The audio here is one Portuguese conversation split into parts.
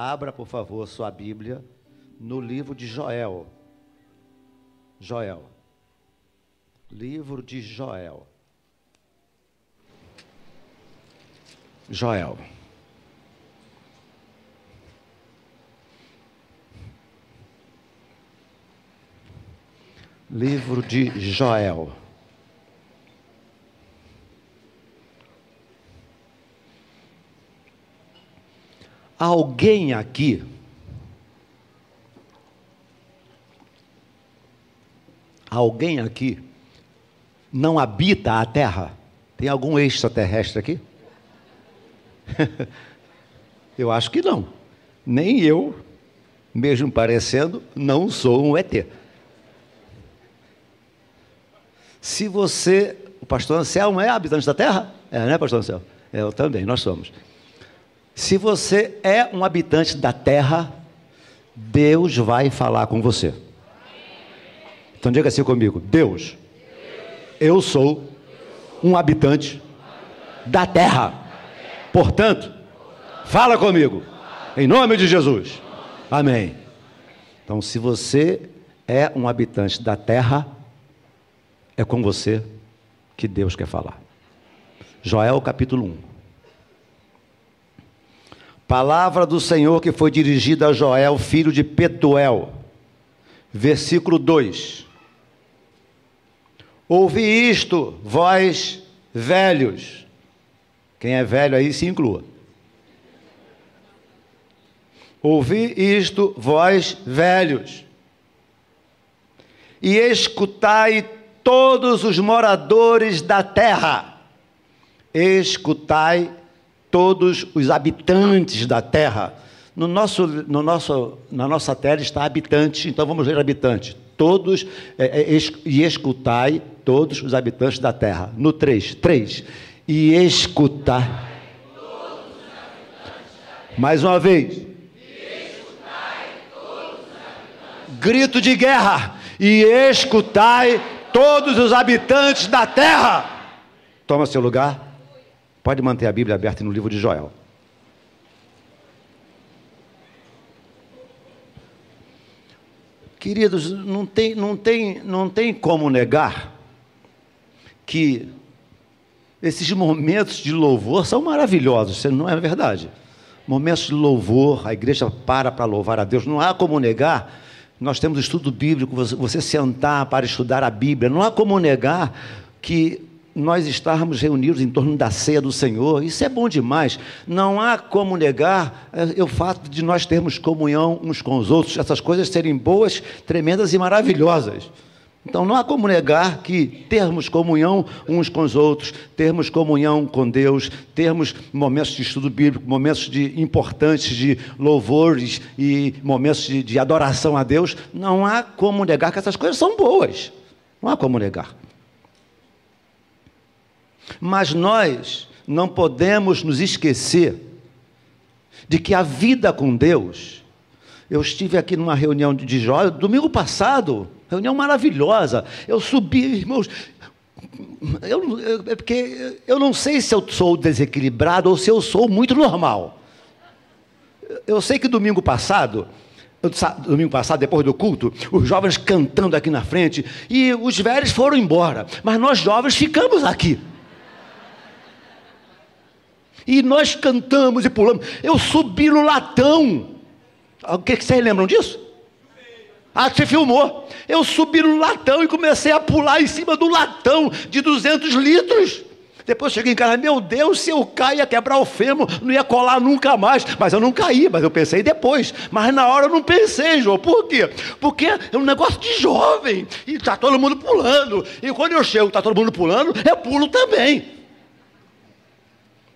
Abra, por favor, sua Bíblia no livro de Joel. Joel. Livro de Joel. Joel. Livro de Joel. Alguém aqui Alguém aqui não habita a terra? Tem algum extraterrestre aqui? eu acho que não. Nem eu, mesmo parecendo, não sou um ET. Se você, o pastor Anselmo é habitante da terra? É, né, pastor Anselmo? É, eu também, nós somos. Se você é um habitante da terra, Deus vai falar com você. Então diga assim comigo: Deus, eu sou um habitante da terra. Portanto, fala comigo, em nome de Jesus. Amém. Então, se você é um habitante da terra, é com você que Deus quer falar. Joel capítulo 1. Palavra do Senhor que foi dirigida a Joel, filho de Petuel. Versículo 2. Ouvi isto, vós velhos. Quem é velho aí se inclua. Ouvi isto, vós velhos. E escutai todos os moradores da terra. Escutai todos os habitantes da terra. No nosso, no nosso, na nossa terra está habitante, então vamos ler habitante. Todos, é, é, e escutai todos os habitantes da terra. No 3, 3. E escutai. Mais uma vez. Grito de guerra. E escutai todos os habitantes da terra. Toma seu lugar. Pode manter a Bíblia aberta no livro de Joel. Queridos, não tem, não tem, não tem como negar que esses momentos de louvor são maravilhosos, não é verdade? Momentos de louvor, a igreja para para louvar a Deus, não há como negar. Nós temos estudo bíblico, você sentar para estudar a Bíblia, não há como negar que nós estarmos reunidos em torno da ceia do Senhor, isso é bom demais. Não há como negar é, o fato de nós termos comunhão uns com os outros, essas coisas serem boas, tremendas e maravilhosas. Então não há como negar que termos comunhão uns com os outros, termos comunhão com Deus, termos momentos de estudo bíblico, momentos de importantes de louvores e momentos de, de adoração a Deus, não há como negar que essas coisas são boas. Não há como negar. Mas nós não podemos nos esquecer de que a vida com Deus. Eu estive aqui numa reunião de jovens, domingo passado, reunião maravilhosa. Eu subi, irmãos, eu, eu, é porque eu não sei se eu sou desequilibrado ou se eu sou muito normal. Eu sei que domingo passado, domingo passado, depois do culto, os jovens cantando aqui na frente, e os velhos foram embora, mas nós jovens ficamos aqui. E nós cantamos e pulamos. Eu subi no latão. O que, que vocês lembram disso? Ah, você filmou. Eu subi no latão e comecei a pular em cima do latão de 200 litros. Depois cheguei em casa, meu Deus, se eu cair ia quebrar o fêmur, não ia colar nunca mais. Mas eu não caí, mas eu pensei depois. Mas na hora eu não pensei, João. Por quê? Porque é um negócio de jovem. E está todo mundo pulando. E quando eu chego, está todo mundo pulando, eu pulo também.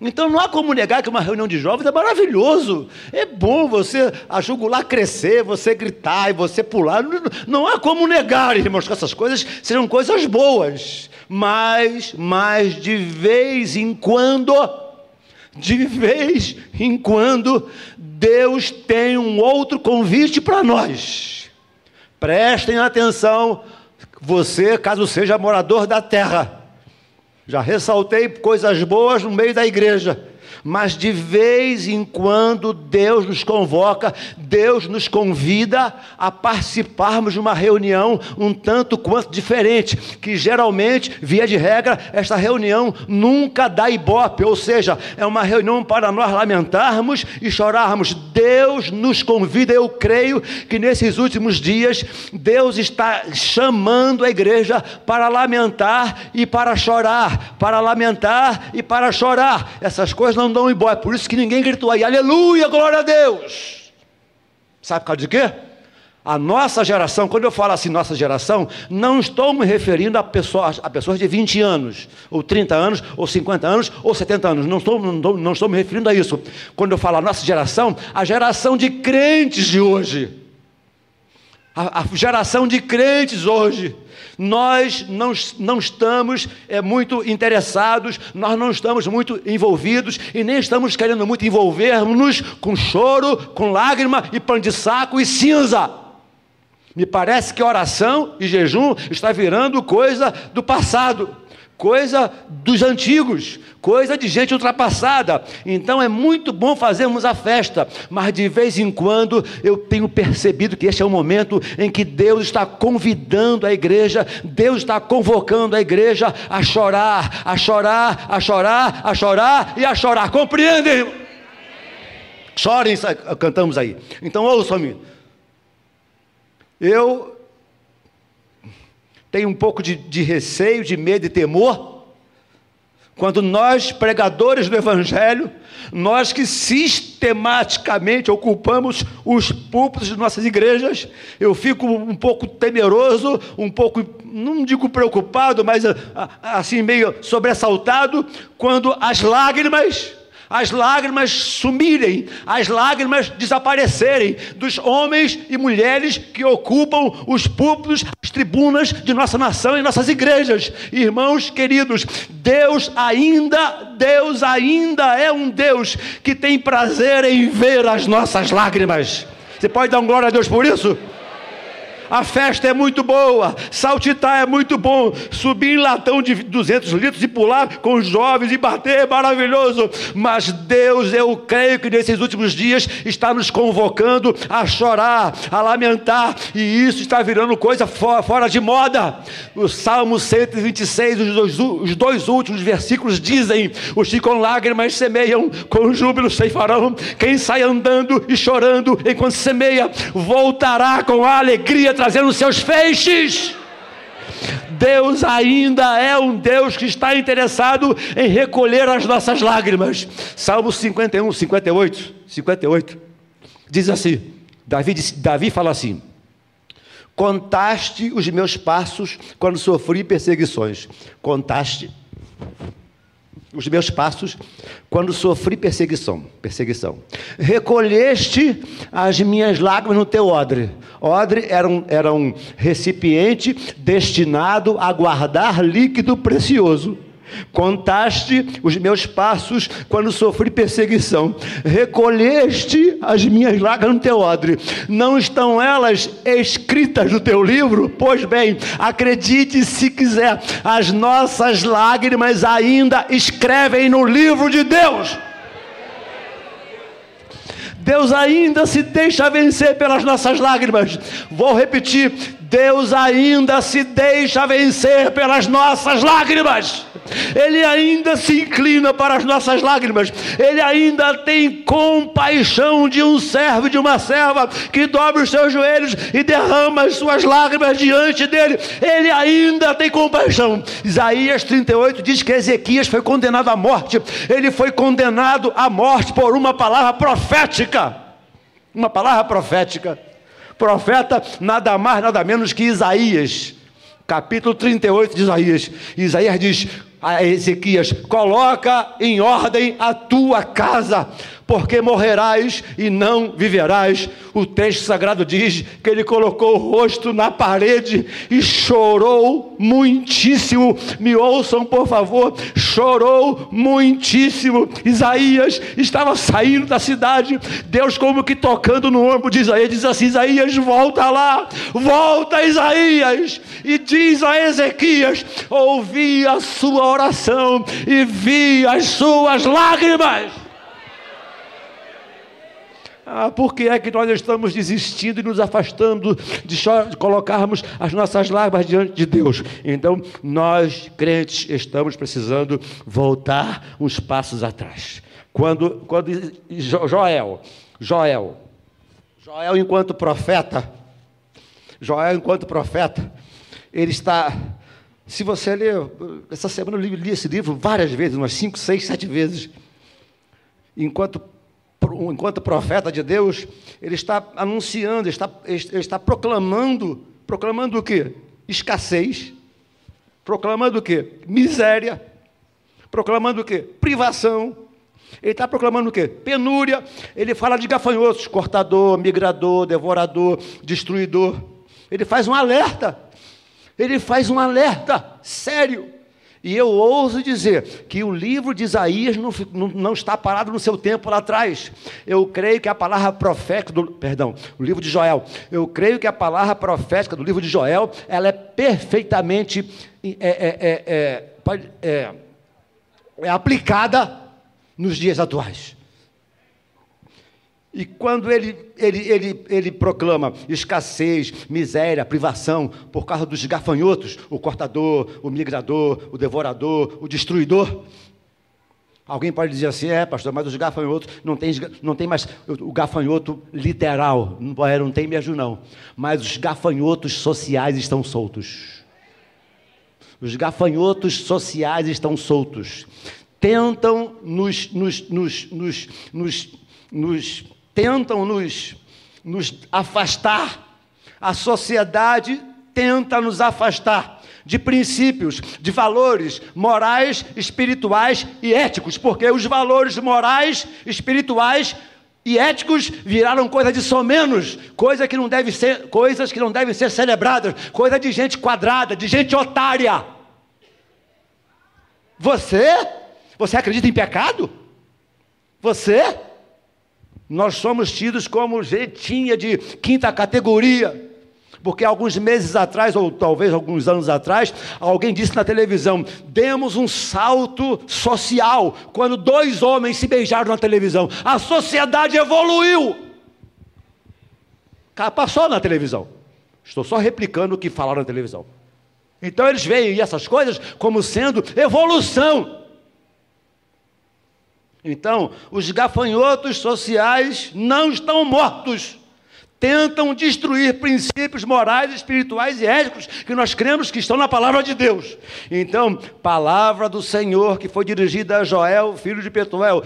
Então não há como negar que uma reunião de jovens é maravilhoso. É bom você a crescer, você gritar e você pular. Não, não há como negar, irmãos, que essas coisas serão coisas boas. Mas, mas de vez em quando, de vez em quando, Deus tem um outro convite para nós. Prestem atenção, você, caso seja morador da terra já ressaltei coisas boas no meio da igreja. Mas de vez em quando Deus nos convoca, Deus nos convida a participarmos de uma reunião um tanto quanto diferente, que geralmente, via de regra, esta reunião nunca dá ibope, ou seja, é uma reunião para nós lamentarmos e chorarmos. Deus nos convida, eu creio que nesses últimos dias, Deus está chamando a igreja para lamentar e para chorar, para lamentar e para chorar. Essas coisas não dão embora, é por isso que ninguém gritou aí, aleluia, glória a Deus. Sabe por causa de quê? A nossa geração, quando eu falo assim, nossa geração, não estou me referindo a pessoas, a pessoas de 20 anos, ou 30 anos, ou 50 anos, ou 70 anos. Não estou, não, não estou me referindo a isso. Quando eu falo a nossa geração, a geração de crentes de hoje. A, geração de crentes hoje nós não, não estamos é, muito interessados, nós não estamos muito envolvidos e nem estamos querendo muito envolver-nos com choro, com lágrima e pano de saco e cinza. Me parece que oração e jejum está virando coisa do passado coisa dos antigos, coisa de gente ultrapassada. Então é muito bom fazermos a festa, mas de vez em quando eu tenho percebido que este é o momento em que Deus está convidando a igreja, Deus está convocando a igreja a chorar, a chorar, a chorar, a chorar e a chorar. Compreendem? Chorem, cantamos aí. Então ouçam-me. Eu tem um pouco de, de receio, de medo e temor, quando nós, pregadores do Evangelho, nós que sistematicamente ocupamos os púlpitos de nossas igrejas, eu fico um pouco temeroso, um pouco, não digo preocupado, mas assim meio sobressaltado, quando as lágrimas as lágrimas sumirem, as lágrimas desaparecerem dos homens e mulheres que ocupam os púlpitos, as tribunas de nossa nação e nossas igrejas. Irmãos queridos, Deus ainda, Deus ainda é um Deus que tem prazer em ver as nossas lágrimas. Você pode dar um glória a Deus por isso? A festa é muito boa, saltitar é muito bom, subir em latão de 200 litros e pular com os jovens e bater é maravilhoso, mas Deus, eu creio que nesses últimos dias está nos convocando a chorar, a lamentar, e isso está virando coisa fora de moda. O Salmo 126, os dois, os dois últimos versículos dizem: Os que com lágrimas semeiam, com júbilo ceifarão. Quem sai andando e chorando enquanto semeia, voltará com alegria trazendo seus feixes. Deus ainda é um Deus que está interessado em recolher as nossas lágrimas. Salmo 51, 58, 58. Diz assim: Davi, Davi fala assim: Contaste os meus passos quando sofri perseguições. Contaste os meus passos quando sofri perseguição, perseguição. Recolheste as minhas lágrimas no teu odre. Odre era um, era um recipiente destinado a guardar líquido precioso. Contaste os meus passos quando sofri perseguição. Recolheste as minhas lágrimas no teu odre. Não estão elas escritas no teu livro? Pois bem, acredite se quiser, as nossas lágrimas ainda escrevem no livro de Deus. Deus ainda se deixa vencer pelas nossas lágrimas. Vou repetir: Deus ainda se deixa vencer pelas nossas lágrimas. Ele ainda se inclina para as nossas lágrimas. Ele ainda tem compaixão de um servo e de uma serva que dobra os seus joelhos e derrama as suas lágrimas diante dele. Ele ainda tem compaixão. Isaías 38 diz que Ezequias foi condenado à morte. Ele foi condenado à morte por uma palavra profética. Uma palavra profética. Profeta nada mais, nada menos que Isaías capítulo 38 de Isaías. Isaías diz: a Ezequias: coloca em ordem a tua casa, porque morrerás e não viverás. O texto sagrado diz que ele colocou o rosto na parede e chorou muitíssimo. Me ouçam, por favor, chorou muitíssimo. Isaías estava saindo da cidade, Deus, como que tocando no ombro de Isaías, diz assim: Isaías, volta lá, volta, Isaías, e diz a Ezequias: ouvi a sua oração e vi as suas lágrimas. Ah, por que é que nós estamos desistindo e nos afastando de, de colocarmos as nossas lágrimas diante de Deus? Então, nós, crentes, estamos precisando voltar uns passos atrás. Quando, quando Joel, Joel, Joel, enquanto profeta, Joel, enquanto profeta, ele está. Se você ler, essa semana eu li, li esse livro várias vezes, umas cinco, seis, sete vezes. Enquanto enquanto profeta de Deus, ele está anunciando, está, ele está proclamando, proclamando o quê? Escassez, proclamando o quê? Miséria, proclamando o quê? Privação. Ele está proclamando o quê? Penúria. Ele fala de gafanhotos, cortador, migrador, devorador, destruidor. Ele faz um alerta. Ele faz um alerta sério. E eu ouso dizer que o livro de Isaías não, não, está parado no seu tempo lá atrás. Eu creio que a palavra profética do. Perdão, o livro de Joel. Eu creio que a palavra profética do livro de Joel ela é perfeitamente é, é, é, é, é aplicada nos dias atuais. E quando ele, ele, ele, ele proclama escassez, miséria, privação, por causa dos gafanhotos, o cortador, o migrador, o devorador, o destruidor. Alguém pode dizer assim, é, pastor, mas os gafanhotos não tem, não tem mais o gafanhoto literal, não, tem mesmo não. Mas os gafanhotos sociais estão soltos. Os gafanhotos sociais estão soltos. Tentam nos, nos, nos, nos, nos tentam nos, nos afastar, a sociedade tenta nos afastar de princípios, de valores morais, espirituais e éticos, porque os valores morais, espirituais e éticos viraram coisa de somenos, coisa que não deve ser, coisas que não devem ser celebradas, coisa de gente quadrada, de gente otária. Você? Você acredita em pecado? Você? Nós somos tidos como gentinha de quinta categoria. Porque alguns meses atrás, ou talvez alguns anos atrás, alguém disse na televisão: demos um salto social quando dois homens se beijaram na televisão. A sociedade evoluiu. Passou na televisão. Estou só replicando o que falaram na televisão. Então eles veem essas coisas como sendo evolução. Então, os gafanhotos sociais não estão mortos. Tentam destruir princípios morais, espirituais e éticos que nós cremos que estão na palavra de Deus. Então, palavra do Senhor que foi dirigida a Joel, filho de Petuel,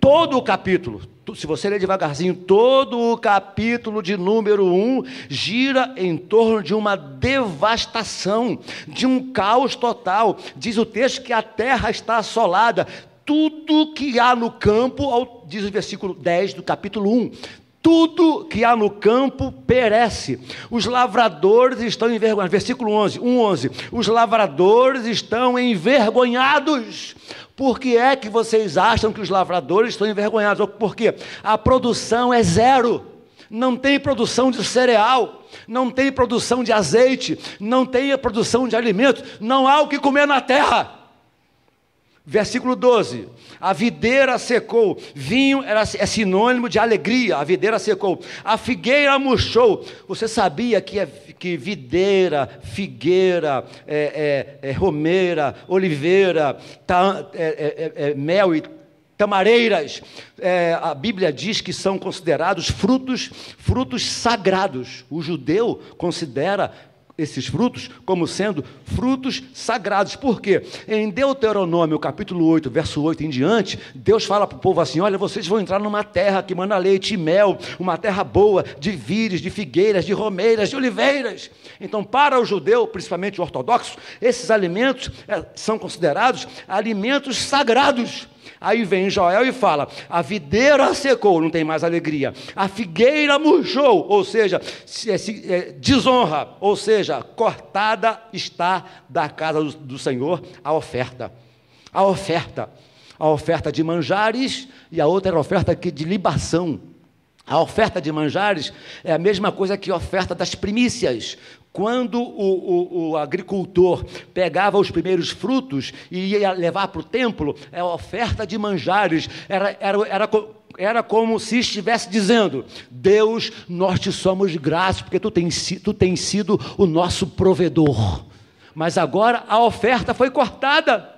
todo o capítulo, se você ler devagarzinho, todo o capítulo de número 1 gira em torno de uma devastação, de um caos total. Diz o texto que a terra está assolada, tudo que há no campo, diz o versículo 10 do capítulo 1, tudo que há no campo perece. Os lavradores estão envergonhados. Versículo 11, 1, 11. Os lavradores estão envergonhados. Por que é que vocês acham que os lavradores estão envergonhados? Porque a produção é zero. Não tem produção de cereal, não tem produção de azeite, não tem a produção de alimento, não há o que comer na terra. Versículo 12: A videira secou, vinho era, é sinônimo de alegria, a videira secou, a figueira murchou. Você sabia que, é, que videira, figueira, é, é, é romeira, oliveira, é, é, mel e tamareiras, a Bíblia diz que são considerados frutos, frutos sagrados. O judeu considera esses frutos como sendo frutos sagrados. Por quê? Em Deuteronômio, capítulo 8, verso 8 em diante, Deus fala para o povo assim: olha, vocês vão entrar numa terra que manda leite e mel, uma terra boa, de vires, de figueiras, de romeiras, de oliveiras. Então, para o judeu, principalmente o ortodoxo, esses alimentos é, são considerados alimentos sagrados. Aí vem Joel e fala: a videira secou, não tem mais alegria. A figueira murchou, ou seja, se, se, é, desonra, ou seja, cortada está da casa do, do Senhor a oferta. A oferta. A oferta de manjares e a outra era a oferta de libação. A oferta de manjares é a mesma coisa que a oferta das primícias. Quando o, o, o, agricultor pegava os primeiros frutos e ia levar para o templo, a oferta de manjares, era, era, era era como se estivesse dizendo: Deus, nós te somos graças, porque tu tens, tu tens sido o nosso provedor. Mas agora a oferta foi cortada.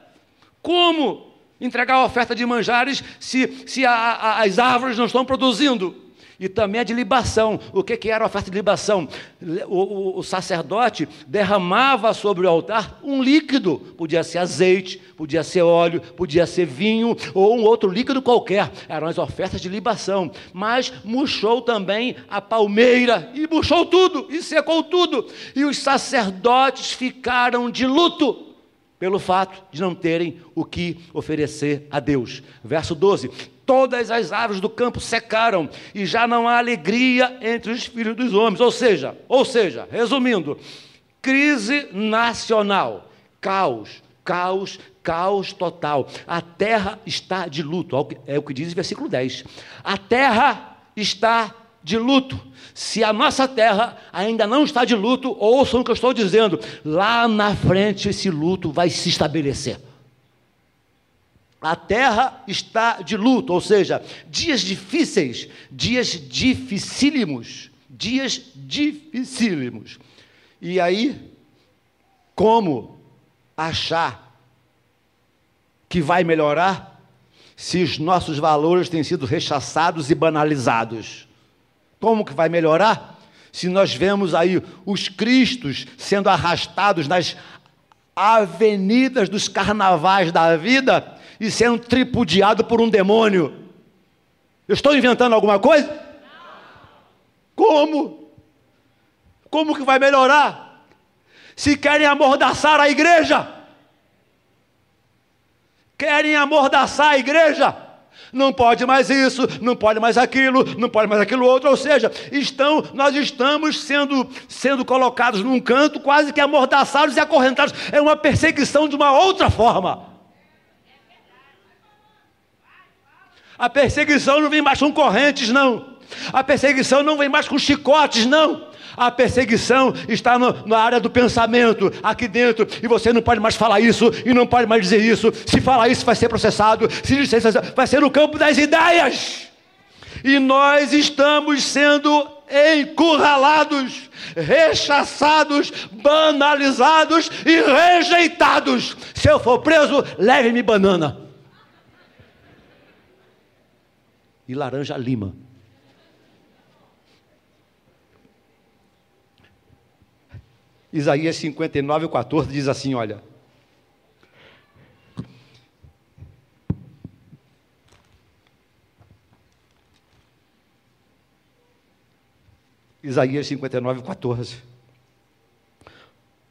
Como entregar a oferta de manjares se, se a, a, as árvores não estão produzindo? E também a de libação. O que, que era a oferta de libação? O, o, o, sacerdote derramava sobre o altar um líquido, podia ser azeite, podia ser óleo, podia ser vinho ou um outro líquido qualquer. Eram as ofertas de libação. Mas murchou também a palmeira e murchou tudo e secou tudo. E os sacerdotes ficaram de luto pelo fato de não terem o que oferecer a Deus. Verso 12: Todas as árvores do campo secaram e já não há alegria entre os filhos dos homens. Ou seja, ou seja, resumindo, crise nacional, caos, caos, caos total. A terra está de luto, é o que diz o versículo 10. A terra está de luto. Se a nossa terra ainda não está de luto, ouçam o que eu estou dizendo, lá na frente esse luto vai se estabelecer. A terra está de luto, ou seja, dias difíceis, dias dificílimos, dias dificílimos. E aí, como achar que vai melhorar se os nossos valores têm sido rechaçados e banalizados? Como que vai melhorar? Se nós vemos aí os cristos sendo arrastados nas avenidas dos carnavais da vida e sendo tripudiado por um demônio. Eu estou inventando alguma coisa? Como? Como que vai melhorar? Se querem amordaçar a igreja, querem amordaçar a igreja, não pode mais isso, não pode mais aquilo, não pode mais aquilo outro, ou seja, estão, nós estamos sendo, sendo colocados num canto, quase que amordaçados e acorrentados. É uma perseguição de uma outra forma. A perseguição não vem mais com correntes, não. A perseguição não vem mais com chicotes, não. A perseguição está no, na área do pensamento, aqui dentro, e você não pode mais falar isso e não pode mais dizer isso. Se falar isso, vai ser processado. Se disser isso, vai ser no campo das ideias. E nós estamos sendo encurralados, rechaçados, banalizados e rejeitados. Se eu for preso, leve-me banana. E laranja lima. Isaías 59, 14 diz assim: olha. Isaías 59, 14.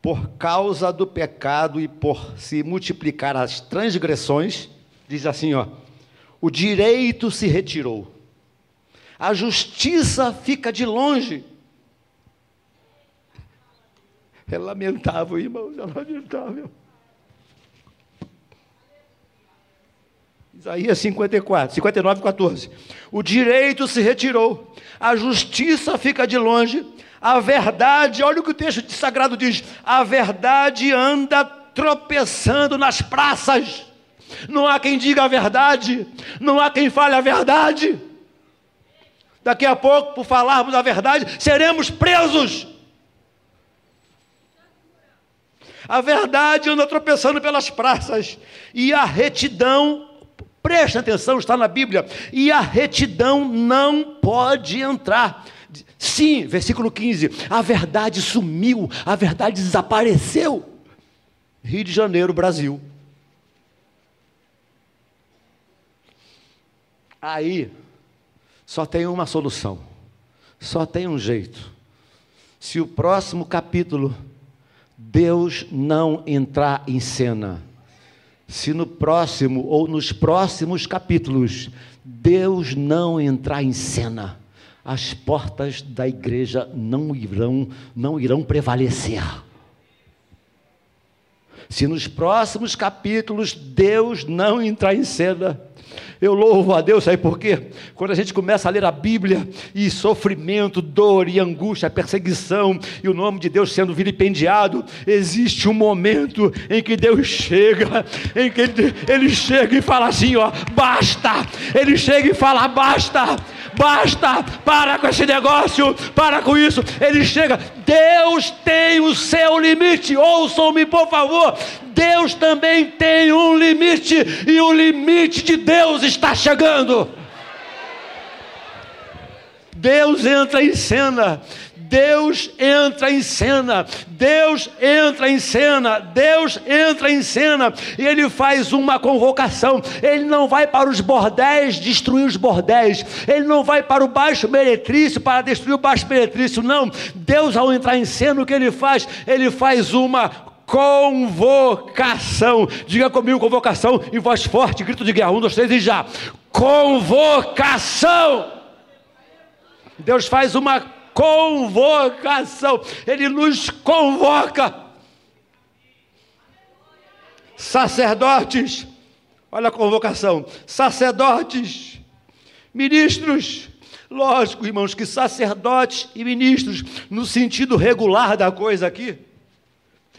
Por causa do pecado e por se multiplicar as transgressões, diz assim, ó, o direito se retirou, a justiça fica de longe é lamentável, irmãos, é lamentável. Isaías 54, 59, 14. O direito se retirou, a justiça fica de longe, a verdade, olha o que o texto sagrado diz: a verdade anda tropeçando nas praças. Não há quem diga a verdade, não há quem fale a verdade. Daqui a pouco, por falarmos a verdade, seremos presos. A verdade anda tropeçando pelas praças, e a retidão, preste atenção, está na Bíblia, e a retidão não pode entrar. Sim, versículo 15: a verdade sumiu, a verdade desapareceu. Rio de Janeiro, Brasil. Aí, só tem uma solução, só tem um jeito. Se o próximo capítulo Deus não entrar em cena. Se no próximo ou nos próximos capítulos Deus não entrar em cena, as portas da igreja não irão não irão prevalecer. Se nos próximos capítulos Deus não entrar em cena, Eu louvo a Deus, sabe por quê? Quando a gente começa a ler a Bíblia e sofrimento, dor e angústia, perseguição e o nome de Deus sendo vilipendiado, existe um momento em que Deus chega, em que ele, ele chega e fala assim: ó, basta. Ele chega e fala: basta basta, para com esse negócio, para com isso. Ele chega, Deus tem o seu limite, ouçam-me por favor. Deus também tem um limite, e o limite de Deus está chegando. Deus entra em cena, Deus entra em cena, Deus entra em cena, Deus entra em cena e ele faz uma convocação. Ele não vai para os bordéis destruir os bordéis, ele não vai para o baixo meretrício para destruir o baixo meretrício, não. Deus, ao entrar em cena, o que ele faz? Ele faz uma convocação. Diga comigo, convocação, em voz forte, grito de guerra. Um, dois, três e já. Convocação. Deus faz uma convocação, Ele nos convoca. Sacerdotes, olha a convocação, sacerdotes, ministros, lógico, irmãos, que sacerdotes e ministros, no sentido regular da coisa aqui,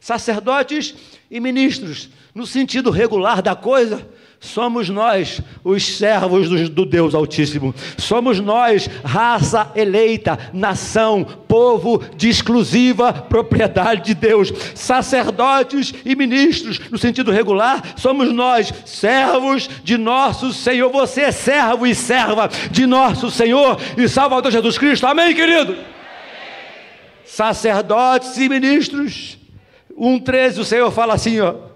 sacerdotes e ministros, no sentido regular da coisa, Somos nós os servos do, Deus Altíssimo. Somos nós, raça eleita, nação, povo de exclusiva propriedade de Deus. Sacerdotes e ministros, no sentido regular, somos nós, servos de nosso Senhor. Você é servo e serva de nosso Senhor e Salvador Jesus Cristo. Amém, querido? Sacerdotes e ministros. 1,13, o Senhor fala assim, ó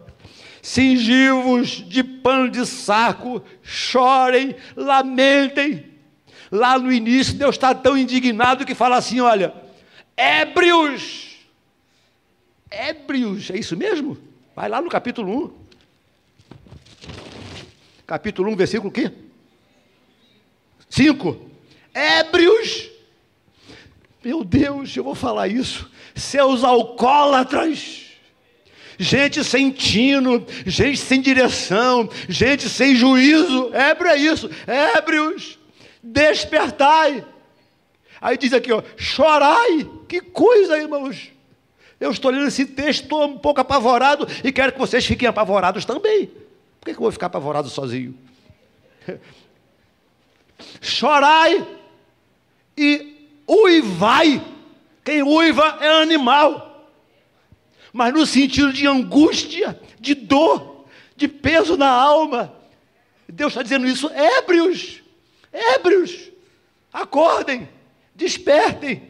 cingivos de pano de saco, chorem, lamentem. Lá no início, Deus está tão indignado que fala assim: olha, ébrios, ébrios, é isso mesmo? Vai lá no capítulo 1. Capítulo 1, versículo quê? 5. Ébrios. Meu Deus, eu vou falar isso. Seus alcoólatras gente sem tino, gente sem direção, gente sem juízo. É isso, ébrios, despertai. Aí diz aqui, ó, chorai. Que coisa, irmãos. Eu estou lendo esse texto, estou um pouco apavorado e quero que vocês fiquem apavorados também. Por que, que eu vou ficar apavorado sozinho? Chorai e uivai. Quem uiva é animal mas no sentido de angústia, de dor, de peso na alma. Deus está dizendo isso, ébrios, ébrios, acordem, despertem,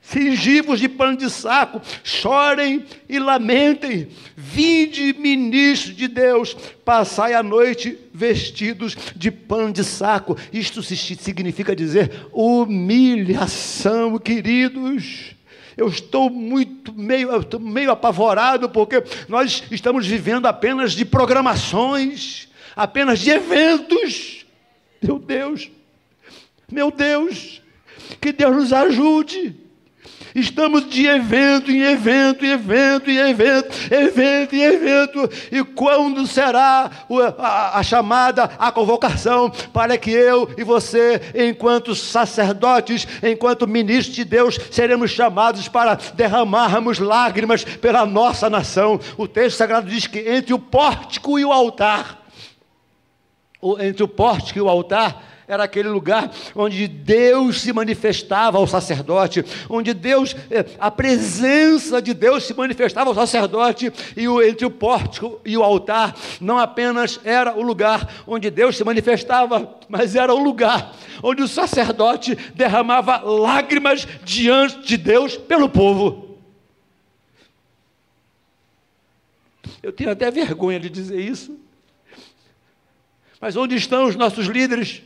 fingivos de pano de saco, chorem e lamentem. Vinde, ministros de Deus, passai a noite vestidos de pano de saco. Isto significa dizer humilhação, queridos. Eu estou muito meio, meio apavorado porque nós estamos vivendo apenas de programações, apenas de eventos. Meu Deus, meu Deus, que Deus nos ajude. Estamos de evento em evento, em evento, em evento, evento em evento. E quando será a, chamada, a convocação para que eu e você, enquanto sacerdotes, enquanto ministros de Deus, seremos chamados para derramarmos lágrimas pela nossa nação? O texto sagrado diz que entre o pórtico e o altar, entre o pórtico e o altar, era aquele lugar onde Deus se manifestava ao sacerdote, onde Deus, eh, a presença de Deus se manifestava ao sacerdote, e o, entre o pórtico e o altar, não apenas era o lugar onde Deus se manifestava, mas era o lugar onde o sacerdote derramava lágrimas diante de Deus pelo povo. Eu tenho até vergonha de dizer isso. Mas onde estão os nossos líderes?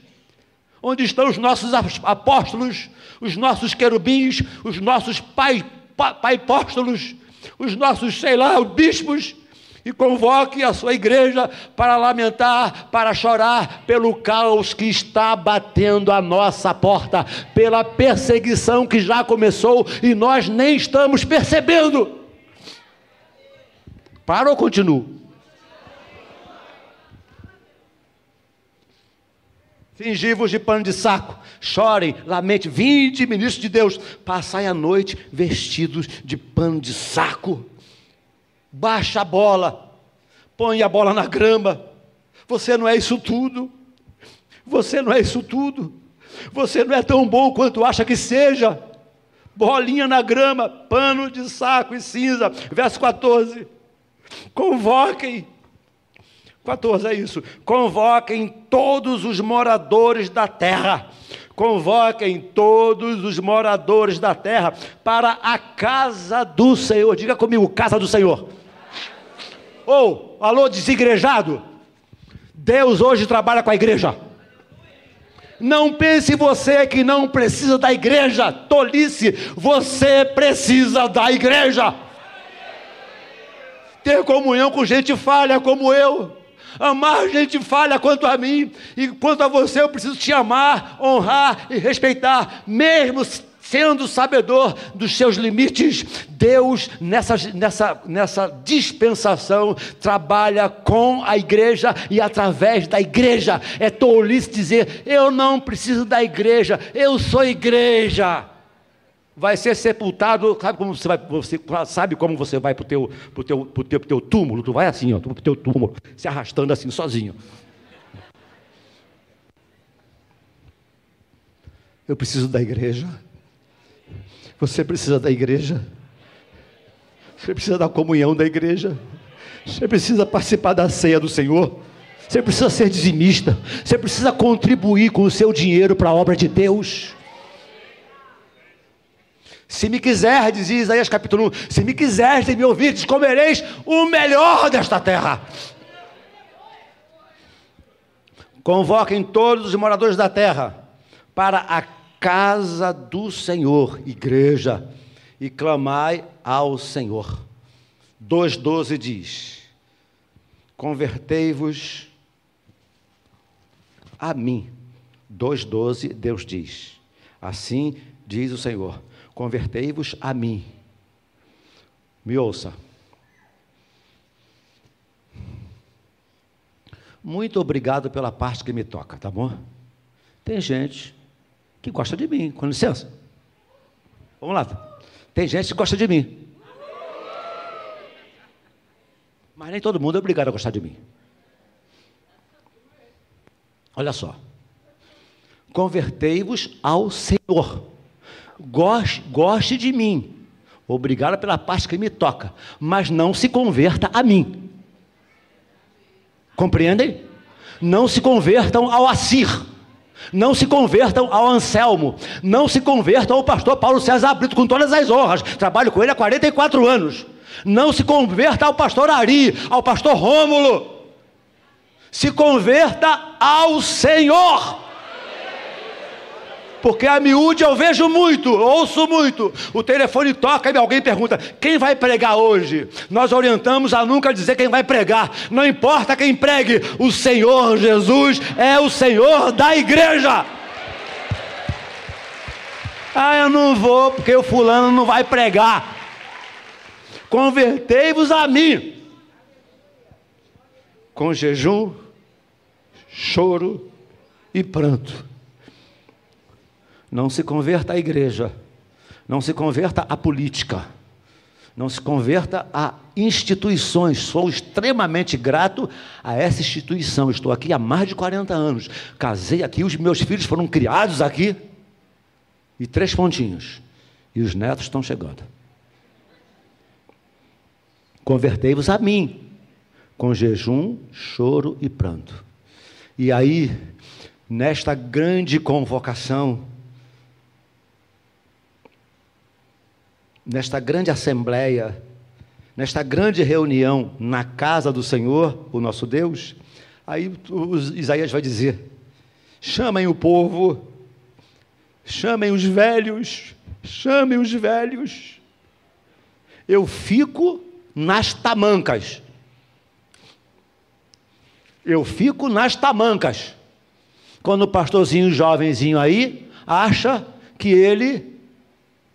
Onde estão os nossos apóstolos, os nossos querubins, os nossos pai, pai apóstolos, os nossos, sei lá, os bispos? E convoque a sua igreja para lamentar, para chorar pelo caos que está batendo a nossa porta, pela perseguição que já começou e nós nem estamos percebendo. Para ou continuo? Fingivos de pano de saco, chorem, lamente, vinde, ministros de Deus, passai a noite vestidos de pano de saco. Baixa a bola, põe a bola na grama. Você não é isso tudo. Você não é isso tudo. Você não é tão bom quanto acha que seja. Bolinha na grama, pano de saco e cinza. Verso 14. Convoquem 14 é isso. Convoquem todos os moradores da terra. Convoquem todos os moradores da terra para a casa do Senhor. Diga comigo, casa do Senhor. Ou, oh, alô, desigrejado. Deus hoje trabalha com a igreja. Não pense você que não precisa da igreja, tolice, você precisa da igreja. Ter comunhão com gente falha como eu. Amar gente falha quanto a mim, e quanto a você eu preciso te amar, honrar e respeitar, mesmo sendo sabedor dos seus limites. Deus, nessa, nessa, nessa dispensação, trabalha com a igreja e através da igreja. É tolice dizer, eu não preciso da igreja, eu sou igreja vai ser sepultado. Sabe como você vai? Você sabe como você vai para o teu, pro teu, pro teu, pro teu túmulo? Tu vai assim, ó, para o teu túmulo, se arrastando assim, sozinho. Eu preciso da igreja. Você precisa da igreja. Você precisa da comunhão da igreja. Você precisa participar da ceia do Senhor. Você precisa ser dizimista. Você precisa contribuir com o seu dinheiro para a obra de Deus. Se me quiser, dizia Isaías capítulo 1, se me quiseres me ouvir, comereis o melhor desta terra. Convoquem todos os moradores da terra para a casa do Senhor, igreja, e clamai ao Senhor. 2,12 diz: Convertei-vos a mim. 2,12 Deus diz: Assim diz o Senhor: convertei-vos a mim. Me ouça. Muito obrigado pela parte que me toca, tá bom? Tem gente que gosta de mim, com licença. Vamos lá. Tem gente que gosta de mim. Mas nem todo mundo é obrigado a gostar de mim. Olha só. Convertei-vos ao Senhor goste, goste de mim. Obrigado pela parte que me toca, mas não se converta a mim. Compreendem? Não se convertam ao Assir. Não se convertam ao Anselmo. Não se convertam ao pastor Paulo César Brito, com todas as honras. Trabalho com ele há 44 anos. Não se converta ao pastor Ari, ao pastor Rômulo. Se converta ao Senhor. Porque a miúde eu vejo muito, ouço muito. O telefone toca e alguém pergunta: quem vai pregar hoje? Nós orientamos a nunca dizer quem vai pregar. Não importa quem pregue, o Senhor Jesus é o Senhor da igreja. Ah, eu não vou porque o fulano não vai pregar. Convertei-vos a mim. Com jejum, choro e pranto. Não se converta à igreja, não se converta à política, não se converta a instituições. Sou extremamente grato a essa instituição. Estou aqui há mais de 40 anos. Casei aqui, os meus filhos foram criados aqui. E três pontinhos. E os netos estão chegando. Convertei-vos a mim, com jejum, choro e pranto. E aí, nesta grande convocação, nesta grande assembleia, nesta grande reunião na casa do Senhor, o nosso Deus, aí Isaías vai dizer: chamem o povo, chamem os velhos, chamem os velhos. Eu fico nas tamancas. Eu fico nas tamancas. Quando o pastorzinho jovenzinho aí acha que ele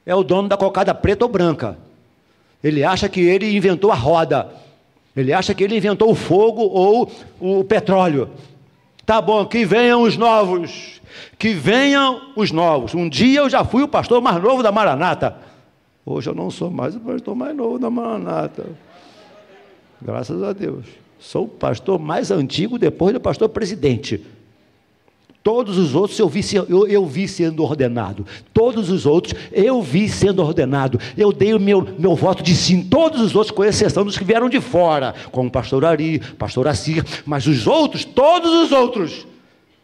é o dono da cocada preta ou branca. Ele acha que ele inventou a roda. Ele acha que ele inventou o fogo ou o petróleo. Tá bom, que venham os novos. Que venham os novos. Um dia eu já fui o pastor mais novo da Maranata. Hoje eu não sou mais o pastor mais novo da Maranata. Graças a Deus. Sou o pastor mais antigo depois do pastor presidente. Todos os outros eu vi, eu, eu vi sendo ordenado. Todos os outros eu vi sendo ordenado. Eu dei o meu, meu voto de sim. Todos os outros, com exceção dos que vieram de fora, como pastor Ari, pastor Assir. Mas os outros, todos os outros,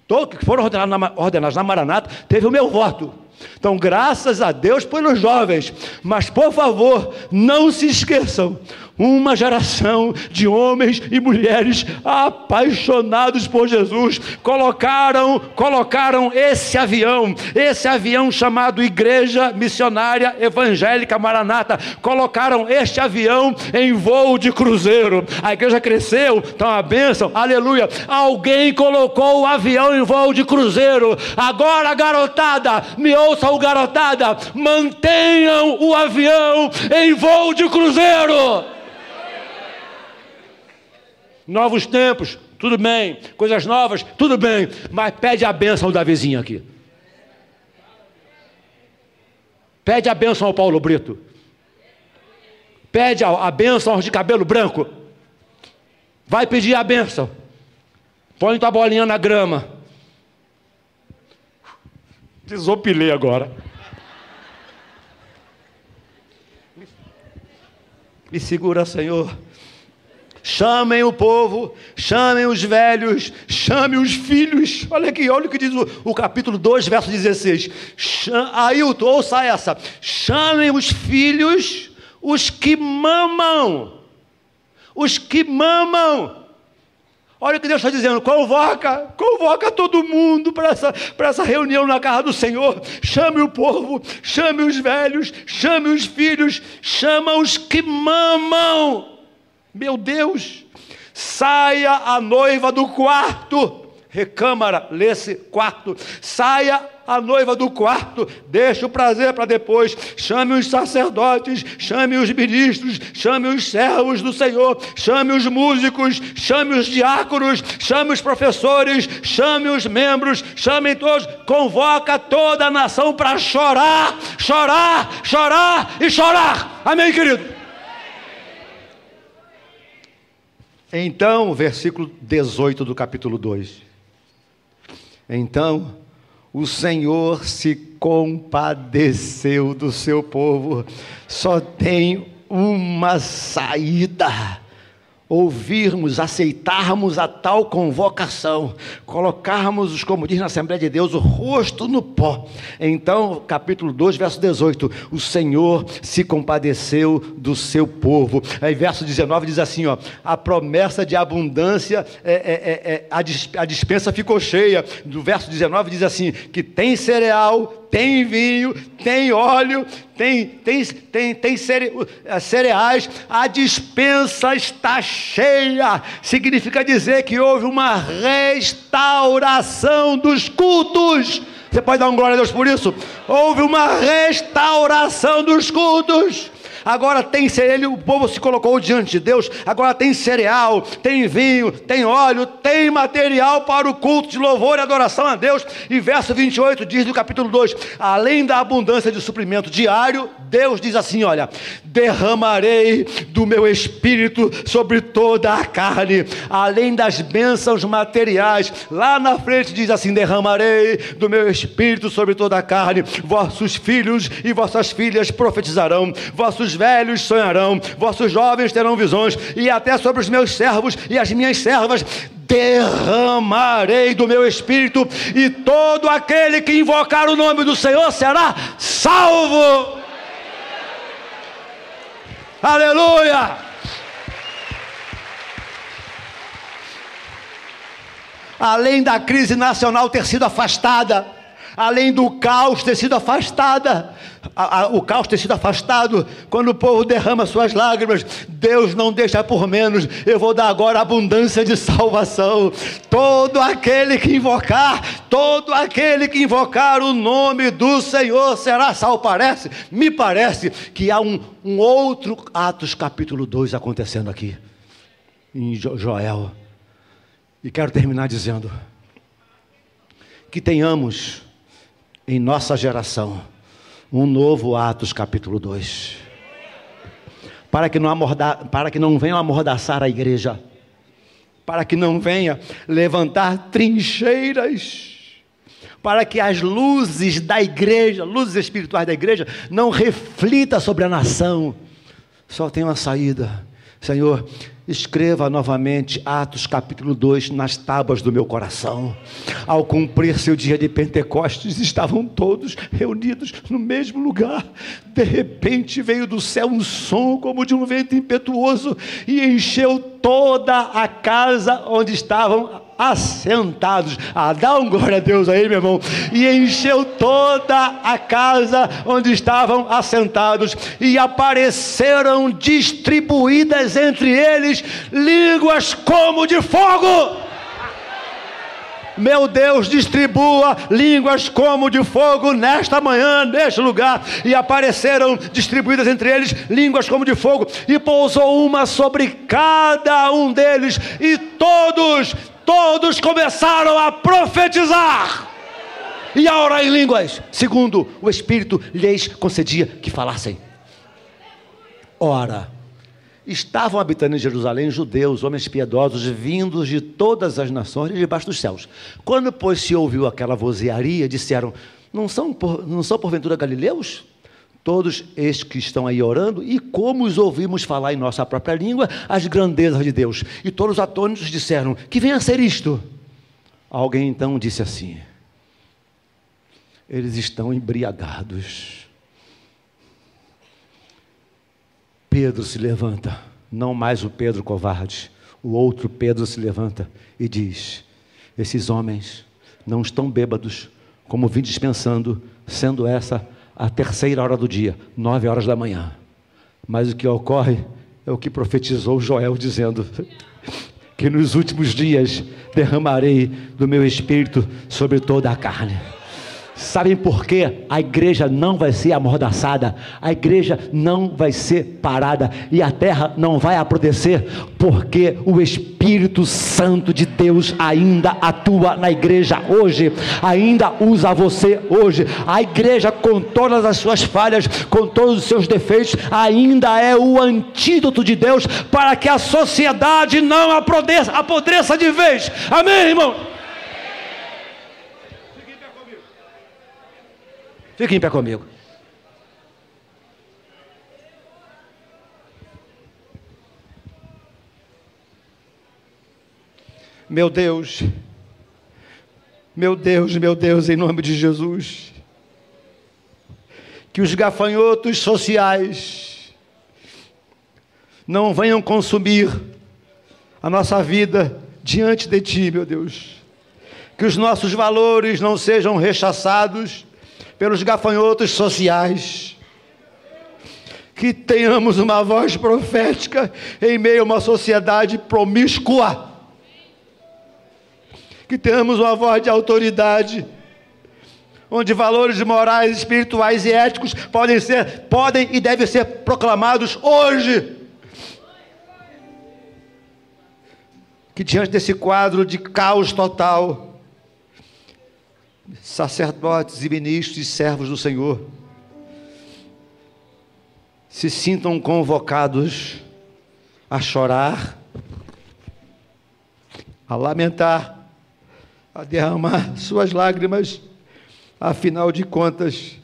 todos que foram ordenados na, ordenados na Maranata, teve o meu voto. Então, graças a Deus pelos jovens, mas por favor, não se esqueçam: uma geração de homens e mulheres apaixonados por Jesus colocaram, colocaram esse avião, esse avião chamado Igreja Missionária Evangélica Maranata, colocaram este avião em voo de cruzeiro. A igreja cresceu, então a bênção, aleluia. Alguém colocou o avião em voo de cruzeiro. Agora, garotada, me ouçam, garotada, mantenham o avião em voo de cruzeiro. Novos tempos, tudo bem. Coisas novas, tudo bem. Mas pede a bênção da vizinha aqui. Pede a bênção ao Paulo Brito. Pede a, bênção aos de cabelo branco. Vai pedir a bênção. Põe tua bolinha na grama. Desopilei agora. Me segura, Senhor. Chamem o povo, chamem os velhos, chamem os filhos. Olha aqui, olha o que diz o, o capítulo 2, verso 16. Ailton, ouça essa. Chamem os filhos, os que mamam. Os que mamam. Olha o que Deus está dizendo: convoca, convoca todo mundo para essa, essa reunião na casa do Senhor. Chame o povo, chame os velhos, chame os filhos, chama os que mamam. Meu Deus, saia a noiva do quarto. Recâmara, lê-se quarto. Saia a noiva do quarto, deixe o prazer para depois. Chame os sacerdotes, chame os ministros, chame os servos do Senhor, chame os músicos, chame os diáconos, chame os professores, chame os membros, chame todos, convoca toda a nação para chorar, chorar, chorar e chorar. Amém, querido? Então, versículo 18 do capítulo 2. Então, o Senhor se compadeceu do seu povo, só tem uma saída ouvirmos, aceitarmos a tal convocação, colocarmos, como diz na Assembleia de Deus, o rosto no pó. Então, capítulo 2, verso 18: O Senhor se compadeceu do seu povo. Aí, verso 19 diz assim: ó, a promessa de abundância, é, é, é, a dispensa ficou cheia. Do verso 19 diz assim: que tem cereal, tem vinho, tem óleo, tem, tem, tem, tem eh, cereais, a dispensa está cheia. Significa dizer que houve uma restauração dos cultos. Você pode dar um glória a Deus por isso? Houve uma restauração dos cultos agora tem cereal, o povo se colocou diante de Deus, agora tem cereal, tem vinho, tem óleo, tem material para o culto de louvor e adoração a Deus. E verso 28 diz no capítulo 2: além da abundância de suprimento diário, Deus diz assim: olha, derramarei do meu espírito sobre toda a carne, além das bênçãos materiais. Lá na frente diz assim: derramarei do meu espírito sobre toda a carne, vossos filhos e vossas filhas profetizarão, vossos vossos velhos sonharão, vossos jovens terão visões, e até sobre os meus servos e as minhas servas derramarei do meu espírito, e todo aquele que invocar o nome do Senhor será salvo. Aleluia! Além da crise nacional ter sido afastada, além do caos ter sido afastada, a, a, o caos ter sido afastado, quando o povo derrama suas lágrimas, Deus não deixa por menos, eu vou dar agora abundância de salvação. Todo aquele que invocar, todo aquele que invocar o nome do Senhor será salvo. Parece, me parece que há um, um outro Atos capítulo 2 acontecendo aqui, em Joel. E quero terminar dizendo: que tenhamos em nossa geração um novo Atos capítulo 2. Para que não, amorda, para que não venham amordaçar a igreja, para que não venha levantar trincheiras, para que as luzes da igreja, luzes espirituais da igreja, não reflita sobre a nação. Só tem uma saída. Senhor, Escreva novamente Atos capítulo 2 nas tábuas do meu coração. Ao cumprir seu dia de Pentecostes, estavam todos reunidos no mesmo lugar. De repente veio do céu um som como de um vento impetuoso e encheu toda a casa onde estavam assentados. Ah, dá um glória a Deus aí, meu irmão. E encheu toda a casa onde estavam assentados, e apareceram distribuídas entre eles línguas como de fogo. Meu Deus, distribua línguas como de fogo nesta manhã, neste lugar. E apareceram distribuídas entre eles línguas como de fogo, e pousou uma sobre cada um deles, e todos todos começaram a profetizar e a orar em línguas, segundo o Espírito lhes concedia que falassem. Ora, estavam habitando em Jerusalém judeus, homens piedosos, vindos de todas as nações e debaixo dos céus. Quando, pois, se ouviu aquela vozearia, disseram: Não são, por, não são porventura galileus? Todos estes que estão aí orando, e como os ouvimos falar em nossa própria língua as grandezas de Deus. E todos os atônitos disseram: Que venha a ser isto. Alguém então disse assim: Eles estão embriagados. Pedro se levanta, não mais o Pedro covarde, o outro Pedro se levanta e diz: Esses homens não estão bêbados, como vim dispensando, sendo essa a terceira hora do dia, nove horas da manhã. Mas o que ocorre é o que profetizou Joel, dizendo: que nos últimos dias derramarei do meu espírito sobre toda a carne. Sabem por quê? A igreja não vai ser amordaçada, a igreja não vai ser parada e a terra não vai apodrecer, porque o Espírito Santo de Deus ainda atua na igreja hoje, ainda usa você hoje. A igreja, com todas as suas falhas, com todos os seus defeitos, ainda é o antídoto de Deus para que a sociedade não apodreça, apodreça de vez. Amém, irmão? Fique em pé comigo. Meu Deus, meu Deus, meu Deus, em nome de Jesus, que os gafanhotos sociais não venham consumir a nossa vida diante de Ti, meu Deus, que os nossos valores não sejam rechaçados pelos gafanhotos sociais. Que tenhamos uma voz profética em meio a uma sociedade promíscua. Que tenhamos uma voz de autoridade onde valores morais, espirituais e éticos podem ser, podem e devem ser proclamados hoje. Que diante desse quadro de caos total, sacerdotes e ministros e servos do Senhor se sintam convocados a chorar, a lamentar, a derramar suas lágrimas, afinal de contas,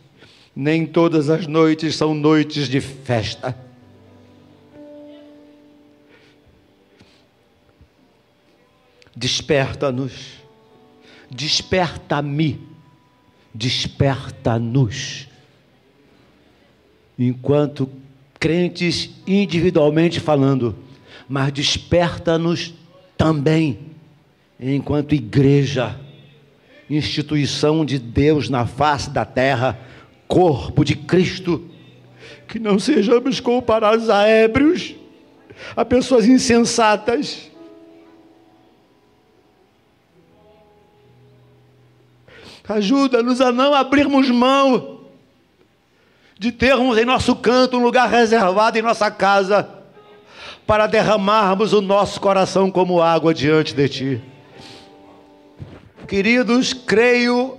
nem todas as noites são noites de festa. Desperta-nos desperta-me, desperta-nos. Enquanto crentes individualmente falando, mas desperta-nos também, enquanto igreja, instituição de Deus na face da terra, corpo de Cristo, que não sejamos comparados a ébrios, a pessoas insensatas, Ajuda-nos a não abrirmos mão de termos em nosso canto um lugar reservado em nossa casa para derramarmos o nosso coração como água diante de Ti. Queridos, creio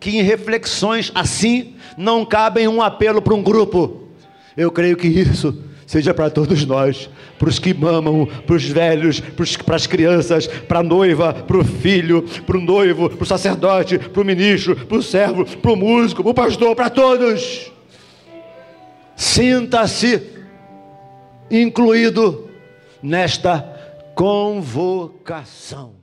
que em reflexões assim não cabem um apelo para um grupo. Eu creio que isso seja para todos nós, para os que mamam, para os velhos, para as crianças, para a noiva, para o filho, para o noivo, para o sacerdote, para o ministro, para o servo, para o músico, para o pastor, para todos. Sinta-se incluído nesta convocação.